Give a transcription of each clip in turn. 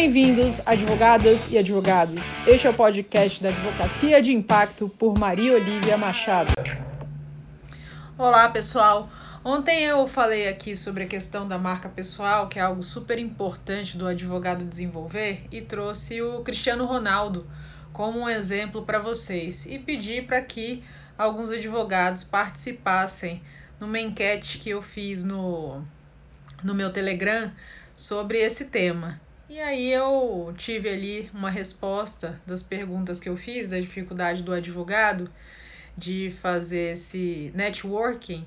Bem-vindos, advogadas e advogados. Este é o podcast da Advocacia de Impacto por Maria Olivia Machado. Olá, pessoal. Ontem eu falei aqui sobre a questão da marca pessoal, que é algo super importante do advogado desenvolver, e trouxe o Cristiano Ronaldo como um exemplo para vocês e pedi para que alguns advogados participassem numa enquete que eu fiz no, no meu Telegram sobre esse tema. E aí eu tive ali uma resposta das perguntas que eu fiz, da dificuldade do advogado de fazer esse networking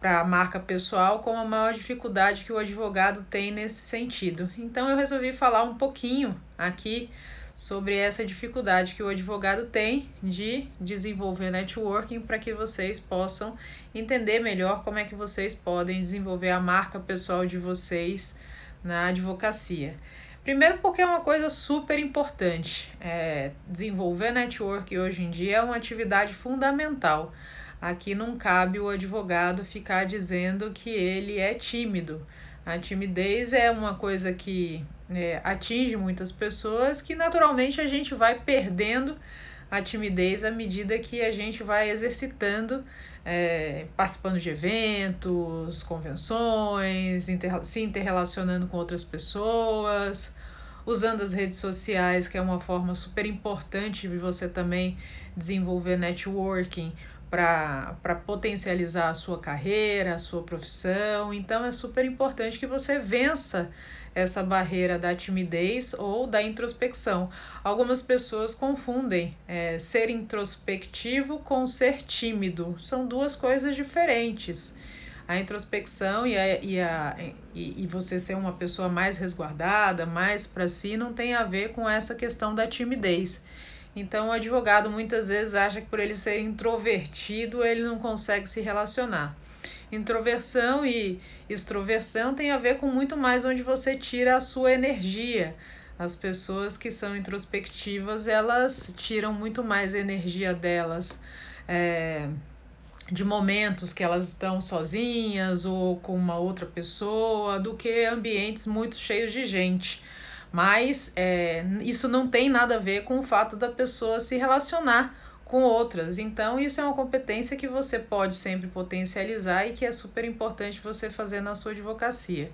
para a marca pessoal com a maior dificuldade que o advogado tem nesse sentido. Então eu resolvi falar um pouquinho aqui sobre essa dificuldade que o advogado tem de desenvolver networking para que vocês possam entender melhor como é que vocês podem desenvolver a marca pessoal de vocês na advocacia. Primeiro, porque é uma coisa super importante. É, desenvolver network hoje em dia é uma atividade fundamental. Aqui não cabe o advogado ficar dizendo que ele é tímido. A timidez é uma coisa que é, atinge muitas pessoas que naturalmente a gente vai perdendo a timidez à medida que a gente vai exercitando, é, participando de eventos, convenções, inter, se interrelacionando com outras pessoas, usando as redes sociais, que é uma forma super importante de você também desenvolver networking para potencializar a sua carreira, a sua profissão. Então é super importante que você vença essa barreira da timidez ou da introspecção. Algumas pessoas confundem é, ser introspectivo com ser tímido, são duas coisas diferentes. A introspecção e, a, e, a, e, e você ser uma pessoa mais resguardada, mais para si, não tem a ver com essa questão da timidez. Então, o advogado muitas vezes acha que por ele ser introvertido, ele não consegue se relacionar. Introversão e extroversão tem a ver com muito mais onde você tira a sua energia. As pessoas que são introspectivas, elas tiram muito mais energia delas. É, de momentos que elas estão sozinhas ou com uma outra pessoa do que ambientes muito cheios de gente. Mas é, isso não tem nada a ver com o fato da pessoa se relacionar com outras. Então, isso é uma competência que você pode sempre potencializar e que é super importante você fazer na sua advocacia.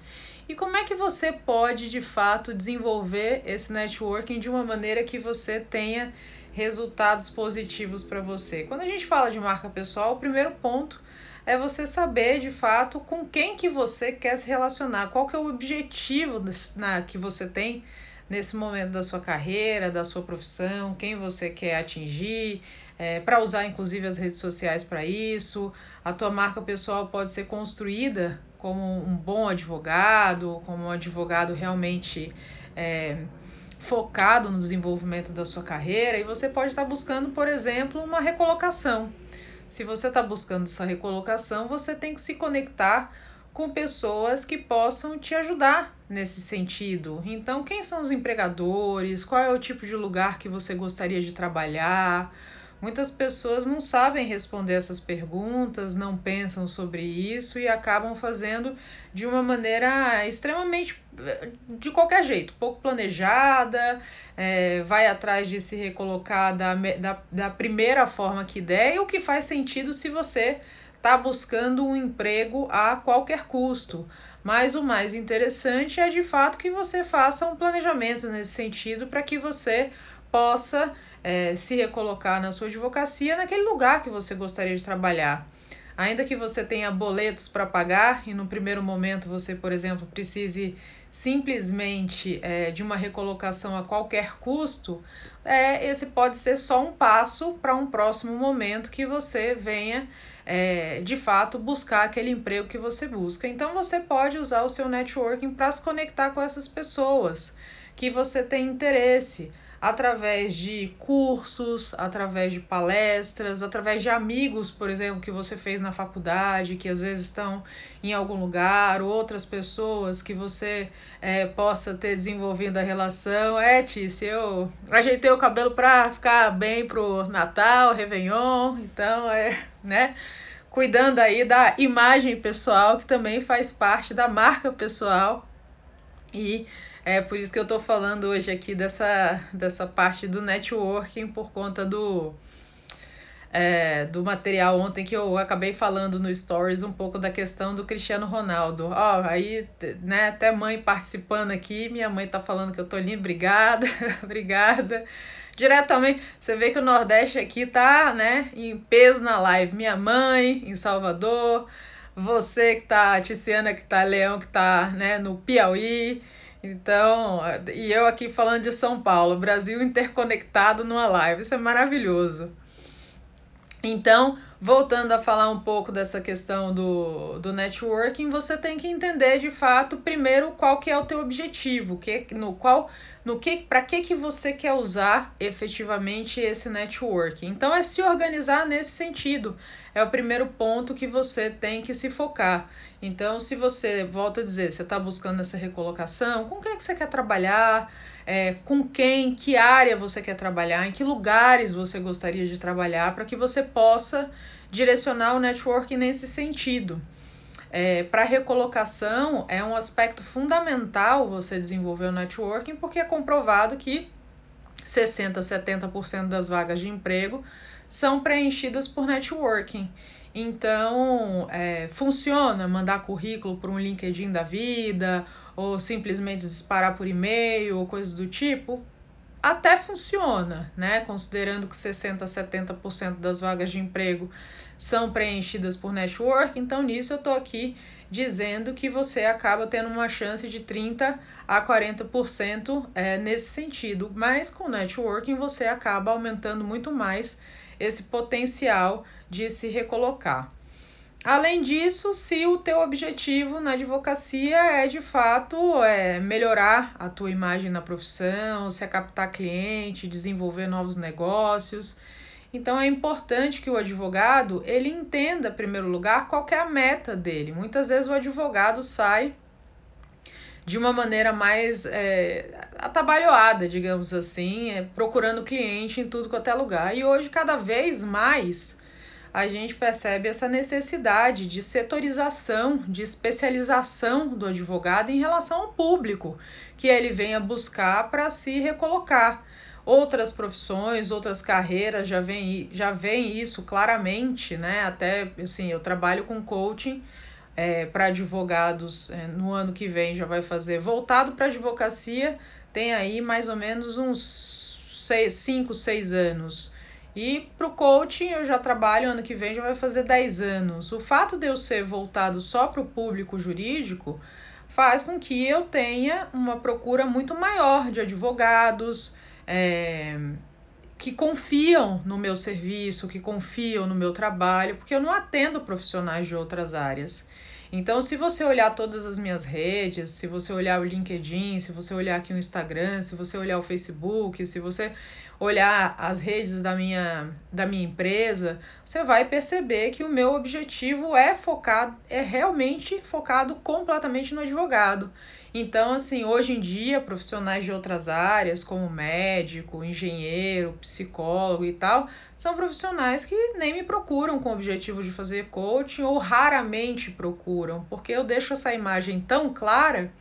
E como é que você pode, de fato, desenvolver esse networking de uma maneira que você tenha resultados positivos para você? Quando a gente fala de marca pessoal, o primeiro ponto é você saber de fato com quem que você quer se relacionar, qual que é o objetivo na, que você tem nesse momento da sua carreira, da sua profissão, quem você quer atingir, é, para usar inclusive as redes sociais para isso. A tua marca pessoal pode ser construída como um bom advogado, como um advogado realmente é, focado no desenvolvimento da sua carreira, e você pode estar buscando, por exemplo, uma recolocação. Se você está buscando essa recolocação, você tem que se conectar com pessoas que possam te ajudar nesse sentido. Então, quem são os empregadores? Qual é o tipo de lugar que você gostaria de trabalhar? Muitas pessoas não sabem responder essas perguntas, não pensam sobre isso e acabam fazendo de uma maneira extremamente de qualquer jeito, pouco planejada, é, vai atrás de se recolocar da, da, da primeira forma que der e o que faz sentido se você está buscando um emprego a qualquer custo. Mas o mais interessante é de fato que você faça um planejamento nesse sentido para que você possa é, se recolocar na sua advocacia naquele lugar que você gostaria de trabalhar. Ainda que você tenha boletos para pagar e no primeiro momento você, por exemplo, precise simplesmente é, de uma recolocação a qualquer custo, é, esse pode ser só um passo para um próximo momento que você venha é, de fato buscar aquele emprego que você busca. Então você pode usar o seu networking para se conectar com essas pessoas que você tem interesse através de cursos, através de palestras, através de amigos, por exemplo, que você fez na faculdade, que às vezes estão em algum lugar, outras pessoas que você é, possa ter desenvolvido a relação. É, Tice, eu ajeitei o cabelo para ficar bem pro Natal, Réveillon, então é, né? Cuidando aí da imagem pessoal, que também faz parte da marca pessoal. E É por isso que eu estou falando hoje aqui dessa, dessa parte do networking por conta do, é, do material ontem que eu acabei falando no Stories um pouco da questão do Cristiano Ronaldo. Ó, aí, né, até mãe participando aqui, minha mãe tá falando que eu tô lindo, obrigada, obrigada. Diretamente, você vê que o Nordeste aqui tá, né, em peso na live. Minha mãe, em Salvador, você que tá, a Tiziana que tá, Leão que tá, né, no Piauí, então, e eu aqui falando de São Paulo, Brasil interconectado numa live, isso é maravilhoso. Então, voltando a falar um pouco dessa questão do, do networking, você tem que entender de fato primeiro qual que é o teu objetivo, que, no qual no que para que que você quer usar efetivamente esse networking. Então é se organizar nesse sentido. É o primeiro ponto que você tem que se focar. Então, se você, volta a dizer, você está buscando essa recolocação, com quem é que você quer trabalhar? É, com quem, que área você quer trabalhar, em que lugares você gostaria de trabalhar, para que você possa direcionar o networking nesse sentido. É, para recolocação é um aspecto fundamental você desenvolver o networking, porque é comprovado que 60, 70% das vagas de emprego são preenchidas por networking. Então, é, funciona mandar currículo para um LinkedIn da vida, ou simplesmente disparar por e-mail, ou coisas do tipo? Até funciona, né? Considerando que 60% a 70% das vagas de emprego são preenchidas por network, então nisso eu estou aqui dizendo que você acaba tendo uma chance de 30 a 40% é, nesse sentido. Mas com networking você acaba aumentando muito mais esse potencial de se recolocar. Além disso, se o teu objetivo na advocacia é de fato é melhorar a tua imagem na profissão, se é captar cliente, desenvolver novos negócios, então é importante que o advogado ele entenda, em primeiro lugar, qual é a meta dele. Muitas vezes o advogado sai de uma maneira mais é, atabalhoada, digamos assim, é, procurando cliente em tudo quanto é lugar. E hoje, cada vez mais, a gente percebe essa necessidade de setorização, de especialização do advogado em relação ao público que ele venha buscar para se recolocar. Outras profissões, outras carreiras já veem já vem isso claramente, né? Até assim, eu trabalho com coaching é, para advogados é, no ano que vem já vai fazer voltado para advocacia, tem aí mais ou menos uns 5, 6 anos. E para o coaching eu já trabalho ano que vem, já vai fazer 10 anos. O fato de eu ser voltado só para o público jurídico faz com que eu tenha uma procura muito maior de advogados é, que confiam no meu serviço, que confiam no meu trabalho, porque eu não atendo profissionais de outras áreas. Então, se você olhar todas as minhas redes, se você olhar o LinkedIn, se você olhar aqui o Instagram, se você olhar o Facebook, se você olhar as redes da minha, da minha empresa, você vai perceber que o meu objetivo é focado, é realmente focado completamente no advogado. Então, assim, hoje em dia, profissionais de outras áreas, como médico, engenheiro, psicólogo e tal, são profissionais que nem me procuram com o objetivo de fazer coaching ou raramente procuram, porque eu deixo essa imagem tão clara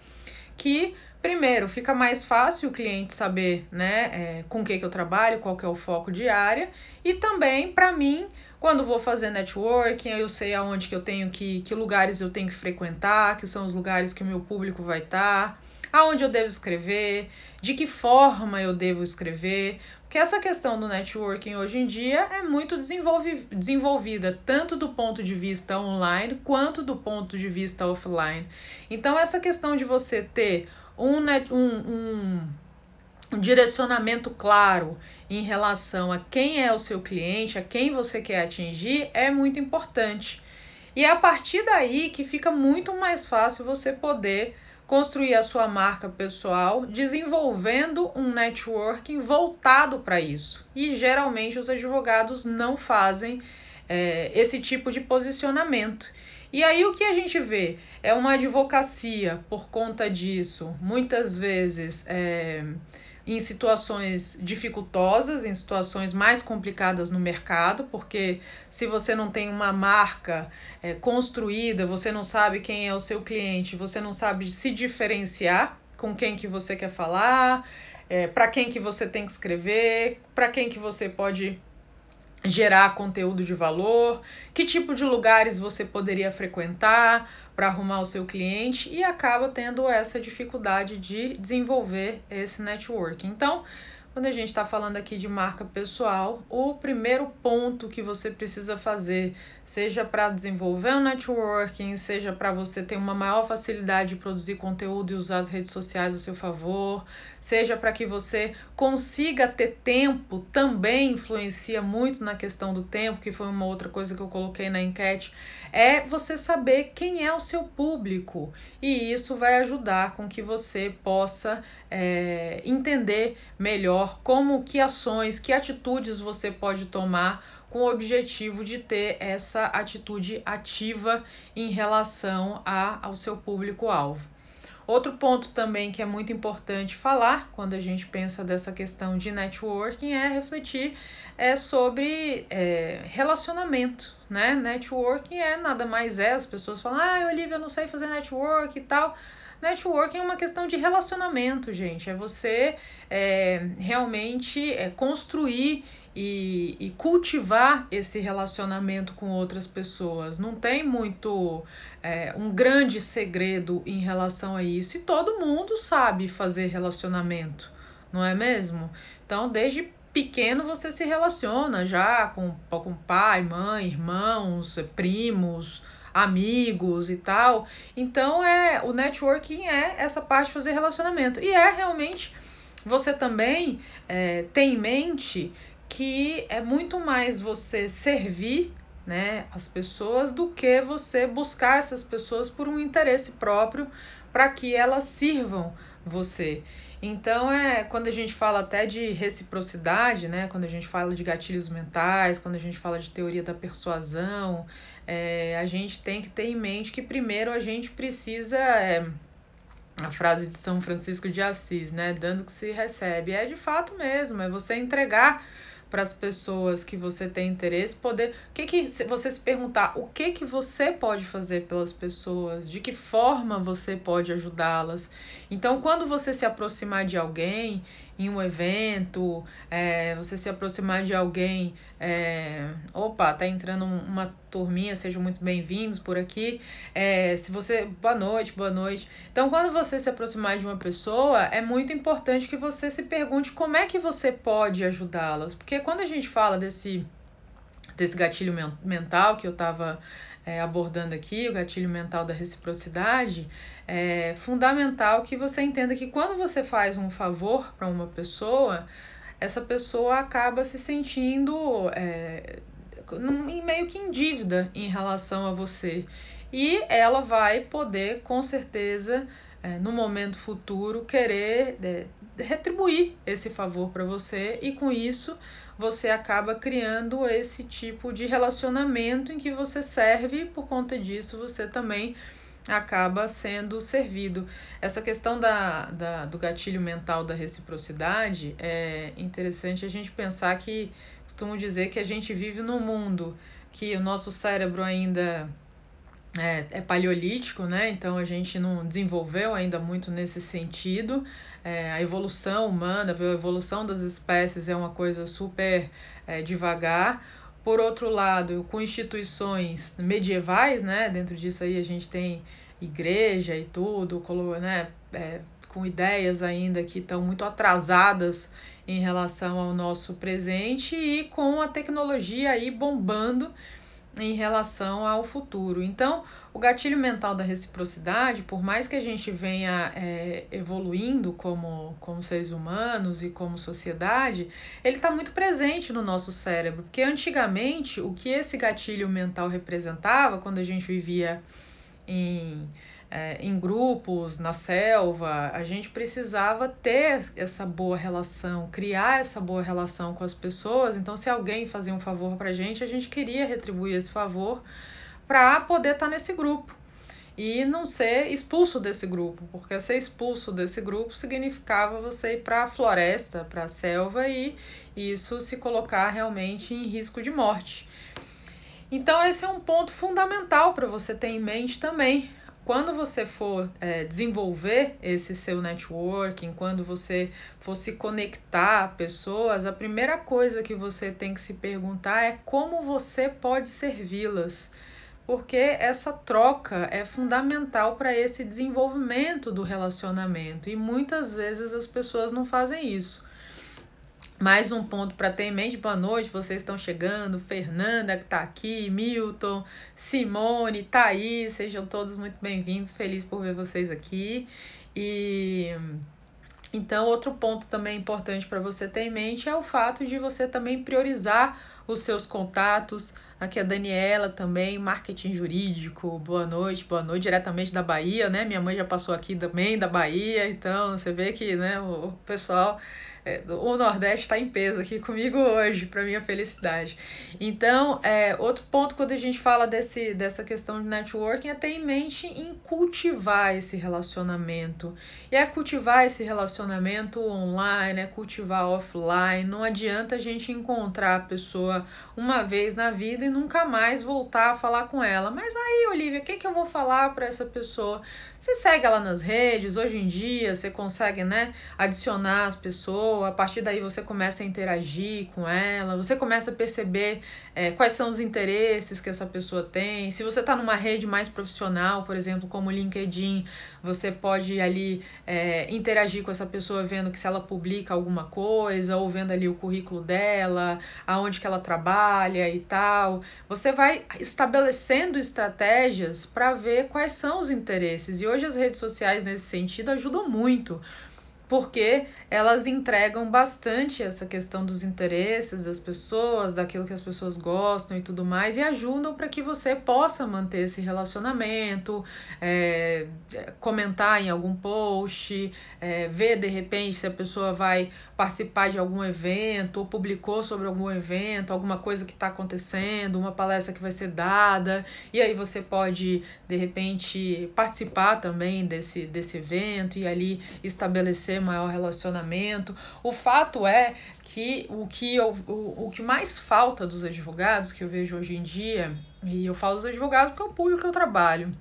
que Primeiro, fica mais fácil o cliente saber né, é, com o que, que eu trabalho, qual que é o foco de área. E também, para mim, quando vou fazer networking, eu sei aonde que eu tenho que, que lugares eu tenho que frequentar, que são os lugares que o meu público vai estar, tá, aonde eu devo escrever, de que forma eu devo escrever. Porque essa questão do networking hoje em dia é muito desenvolvi desenvolvida, tanto do ponto de vista online quanto do ponto de vista offline. Então, essa questão de você ter um, um, um direcionamento claro em relação a quem é o seu cliente, a quem você quer atingir, é muito importante. E é a partir daí que fica muito mais fácil você poder construir a sua marca pessoal, desenvolvendo um networking voltado para isso. E geralmente os advogados não fazem é, esse tipo de posicionamento. E aí o que a gente vê é uma advocacia por conta disso, muitas vezes é, em situações dificultosas, em situações mais complicadas no mercado, porque se você não tem uma marca é, construída, você não sabe quem é o seu cliente, você não sabe se diferenciar, com quem que você quer falar, é, para quem que você tem que escrever, para quem que você pode gerar conteúdo de valor, que tipo de lugares você poderia frequentar para arrumar o seu cliente e acaba tendo essa dificuldade de desenvolver esse networking. Então, quando a gente está falando aqui de marca pessoal, o primeiro ponto que você precisa fazer, seja para desenvolver um networking, seja para você ter uma maior facilidade de produzir conteúdo e usar as redes sociais ao seu favor, seja para que você consiga ter tempo, também influencia muito na questão do tempo, que foi uma outra coisa que eu coloquei na enquete, é você saber quem é o seu público. E isso vai ajudar com que você possa é, entender melhor como que ações, que atitudes você pode tomar com o objetivo de ter essa atitude ativa em relação a, ao seu público-alvo. Outro ponto também que é muito importante falar quando a gente pensa dessa questão de networking é refletir é sobre é, relacionamento, né? Networking é nada mais é, as pessoas falam, ah, Olivia, eu não sei fazer network e tal. Networking é uma questão de relacionamento, gente. É você é, realmente é, construir e, e cultivar esse relacionamento com outras pessoas. Não tem muito é, um grande segredo em relação a isso. E todo mundo sabe fazer relacionamento, não é mesmo? Então, desde pequeno você se relaciona já com, com pai, mãe, irmãos, primos, amigos e tal. Então é o networking é essa parte de fazer relacionamento. E é realmente você também é, tem em mente que é muito mais você servir né, as pessoas do que você buscar essas pessoas por um interesse próprio para que elas sirvam você. Então é quando a gente fala até de reciprocidade, né? Quando a gente fala de gatilhos mentais, quando a gente fala de teoria da persuasão, é, a gente tem que ter em mente que primeiro a gente precisa é, a frase de São Francisco de Assis, né? Dando que se recebe. É de fato mesmo, é você entregar para as pessoas que você tem interesse, poder. O que que se você se perguntar o que que você pode fazer pelas pessoas, de que forma você pode ajudá-las. Então, quando você se aproximar de alguém em um evento, é, você se aproximar de alguém, é, opa, tá entrando uma turminha, sejam muito bem-vindos por aqui. É, se você, boa noite, boa noite. Então, quando você se aproximar de uma pessoa, é muito importante que você se pergunte como é que você pode ajudá-las, porque quando a gente fala desse desse gatilho mental que eu estava é, abordando aqui, o gatilho mental da reciprocidade, é fundamental que você entenda que quando você faz um favor para uma pessoa, essa pessoa acaba se sentindo é, meio que em dívida em relação a você. E ela vai poder, com certeza, é, no momento futuro, querer é, retribuir esse favor para você, e com isso você acaba criando esse tipo de relacionamento em que você serve e por conta disso você também acaba sendo servido. Essa questão da, da, do gatilho mental da reciprocidade é interessante a gente pensar que costumo dizer que a gente vive num mundo que o nosso cérebro ainda é, é paleolítico, né? Então a gente não desenvolveu ainda muito nesse sentido. É, a evolução humana, a evolução das espécies é uma coisa super é, devagar. Por outro lado, com instituições medievais, né? Dentro disso aí a gente tem igreja e tudo, né? É, com ideias ainda que estão muito atrasadas em relação ao nosso presente e com a tecnologia aí bombando em relação ao futuro. Então, o gatilho mental da reciprocidade, por mais que a gente venha é, evoluindo como, como seres humanos e como sociedade, ele está muito presente no nosso cérebro. Porque antigamente, o que esse gatilho mental representava, quando a gente vivia em é, em grupos, na selva, a gente precisava ter essa boa relação, criar essa boa relação com as pessoas. Então, se alguém fazia um favor para a gente, a gente queria retribuir esse favor para poder estar tá nesse grupo e não ser expulso desse grupo, porque ser expulso desse grupo significava você ir para a floresta, para a selva e isso se colocar realmente em risco de morte. Então, esse é um ponto fundamental para você ter em mente também quando você for é, desenvolver esse seu networking, quando você for se conectar a pessoas, a primeira coisa que você tem que se perguntar é como você pode servi-las. Porque essa troca é fundamental para esse desenvolvimento do relacionamento e muitas vezes as pessoas não fazem isso. Mais um ponto para ter em mente. Boa noite, vocês estão chegando. Fernanda, que está aqui, Milton, Simone, Thaís, sejam todos muito bem-vindos. Feliz por ver vocês aqui. E então, outro ponto também importante para você ter em mente é o fato de você também priorizar os seus contatos. Aqui a Daniela também, marketing jurídico. Boa noite, boa noite, diretamente da Bahia, né? Minha mãe já passou aqui também da Bahia, então você vê que né, o pessoal o Nordeste está em peso aqui comigo hoje, para minha felicidade. Então, é, outro ponto quando a gente fala desse, dessa questão de networking é ter em mente em cultivar esse relacionamento. E é cultivar esse relacionamento online, é cultivar offline. Não adianta a gente encontrar a pessoa uma vez na vida e nunca mais voltar a falar com ela. Mas aí, Olivia, o que, que eu vou falar para essa pessoa? Você segue ela nas redes, hoje em dia você consegue né, adicionar as pessoas, a partir daí você começa a interagir com ela, você começa a perceber é, quais são os interesses que essa pessoa tem. Se você está numa rede mais profissional, por exemplo, como o LinkedIn, você pode ali é, interagir com essa pessoa vendo que se ela publica alguma coisa, ou vendo ali o currículo dela, aonde que ela trabalha e tal. Você vai estabelecendo estratégias para ver quais são os interesses. E hoje as redes sociais, nesse sentido, ajudam muito porque elas entregam bastante essa questão dos interesses das pessoas, daquilo que as pessoas gostam e tudo mais, e ajudam para que você possa manter esse relacionamento, é, comentar em algum post, é, ver de repente se a pessoa vai participar de algum evento, ou publicou sobre algum evento, alguma coisa que está acontecendo, uma palestra que vai ser dada, e aí você pode de repente participar também desse, desse evento e ali estabelecer maior relacionamento. O fato é que o que, eu, o, o que mais falta dos advogados, que eu vejo hoje em dia, e eu falo dos advogados porque é o público que eu trabalho,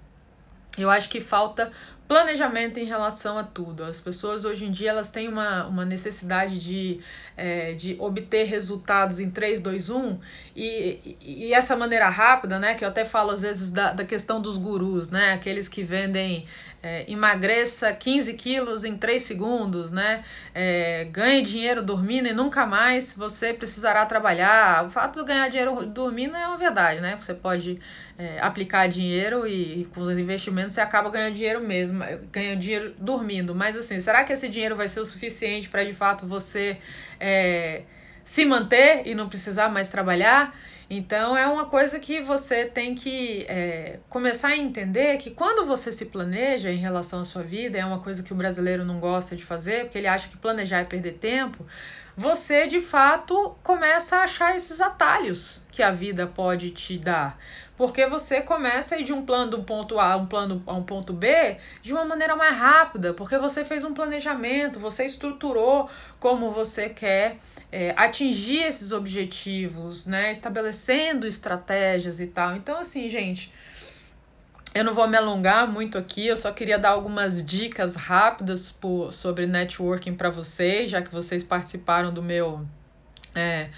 eu acho que falta planejamento em relação a tudo. As pessoas hoje em dia elas têm uma, uma necessidade de, é, de obter resultados em 3, 2, 1 e, e essa maneira rápida, né, que eu até falo às vezes da, da questão dos gurus, né, aqueles que vendem é, emagreça 15 quilos em 3 segundos, né? É, ganhe dinheiro dormindo e nunca mais você precisará trabalhar. O fato de ganhar dinheiro dormindo é uma verdade, né? Você pode é, aplicar dinheiro e com os investimentos você acaba ganhando dinheiro mesmo, ganhando dinheiro dormindo. Mas assim, será que esse dinheiro vai ser o suficiente para de fato você é, se manter e não precisar mais trabalhar? Então é uma coisa que você tem que é, começar a entender que quando você se planeja em relação à sua vida, é uma coisa que o brasileiro não gosta de fazer, porque ele acha que planejar é perder tempo, você de fato começa a achar esses atalhos que a vida pode te dar. Porque você começa a ir de um plano de um ponto A a um plano a um ponto B de uma maneira mais rápida, porque você fez um planejamento, você estruturou como você quer é, atingir esses objetivos, né? Estabelecendo estratégias e tal. Então, assim, gente. Eu não vou me alongar muito aqui, eu só queria dar algumas dicas rápidas por, sobre networking para vocês, já que vocês participaram do meu. É,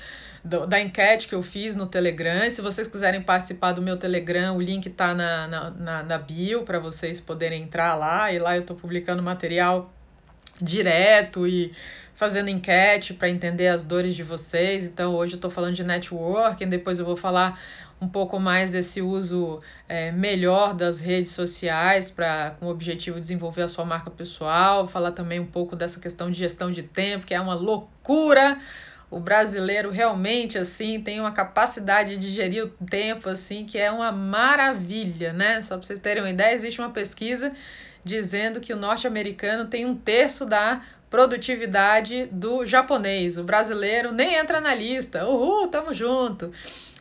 do, da enquete que eu fiz no Telegram. Se vocês quiserem participar do meu Telegram, o link tá na, na, na, na bio para vocês poderem entrar lá. E lá eu estou publicando material direto e fazendo enquete para entender as dores de vocês. Então hoje eu estou falando de networking, depois eu vou falar um pouco mais desse uso é, melhor das redes sociais para com o objetivo de desenvolver a sua marca pessoal, falar também um pouco dessa questão de gestão de tempo, que é uma loucura. O brasileiro realmente assim tem uma capacidade de gerir o tempo assim que é uma maravilha, né? Só para vocês terem uma ideia, existe uma pesquisa dizendo que o norte-americano tem um terço da produtividade do japonês. O brasileiro nem entra na lista. Uhul, tamo junto.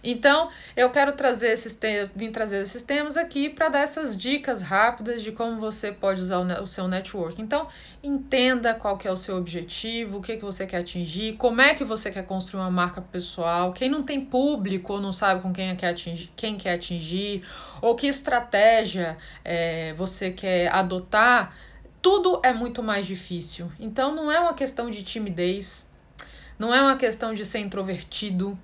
Então, eu quero trazer esses vim trazer esses temas aqui para dar essas dicas rápidas de como você pode usar o, o, seu network. Então, entenda qual que é o seu objetivo, o que, que você quer atingir, como é que você quer construir uma marca pessoal. Quem não tem público ou não sabe com quem quer atingir, quem quer atingir, ou que estratégia é, você quer adotar, tudo é muito mais difícil. Então, não é uma questão de timidez, não é uma questão de ser introvertido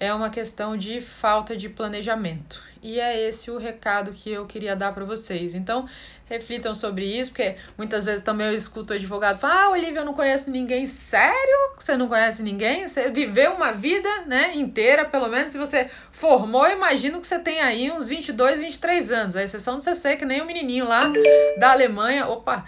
é uma questão de falta de planejamento. E é esse o recado que eu queria dar para vocês. Então, reflitam sobre isso, porque muitas vezes também eu escuto o advogado falar: Ah, Olivia, eu não conheço ninguém. Sério? Você não conhece ninguém? Você viveu uma vida né, inteira, pelo menos se você formou, eu imagino que você tem aí uns 22, 23 anos. A exceção de você ser que nem o menininho lá da Alemanha. Opa!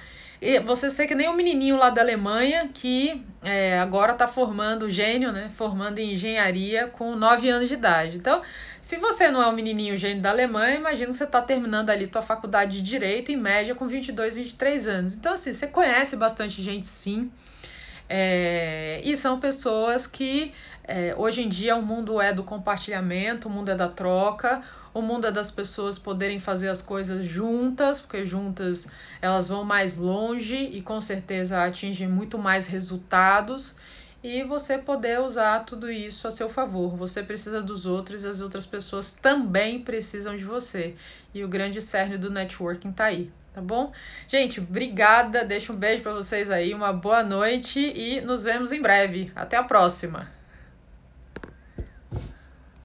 Você ser que nem o menininho lá da Alemanha que é, agora está formando gênio, né? Formando em engenharia com 9 anos de idade. Então, se você não é um menininho gênio da Alemanha, imagina você está terminando ali tua faculdade de Direito, em média, com 22, 23 anos. Então, assim, você conhece bastante gente, sim. É, e são pessoas que é, hoje em dia o mundo é do compartilhamento, o mundo é da troca, o mundo é das pessoas poderem fazer as coisas juntas, porque juntas elas vão mais longe e com certeza atingem muito mais resultados. E você poder usar tudo isso a seu favor. Você precisa dos outros e as outras pessoas também precisam de você. E o grande cerne do networking tá aí tá bom? Gente, obrigada, deixo um beijo para vocês aí, uma boa noite e nos vemos em breve. Até a próxima.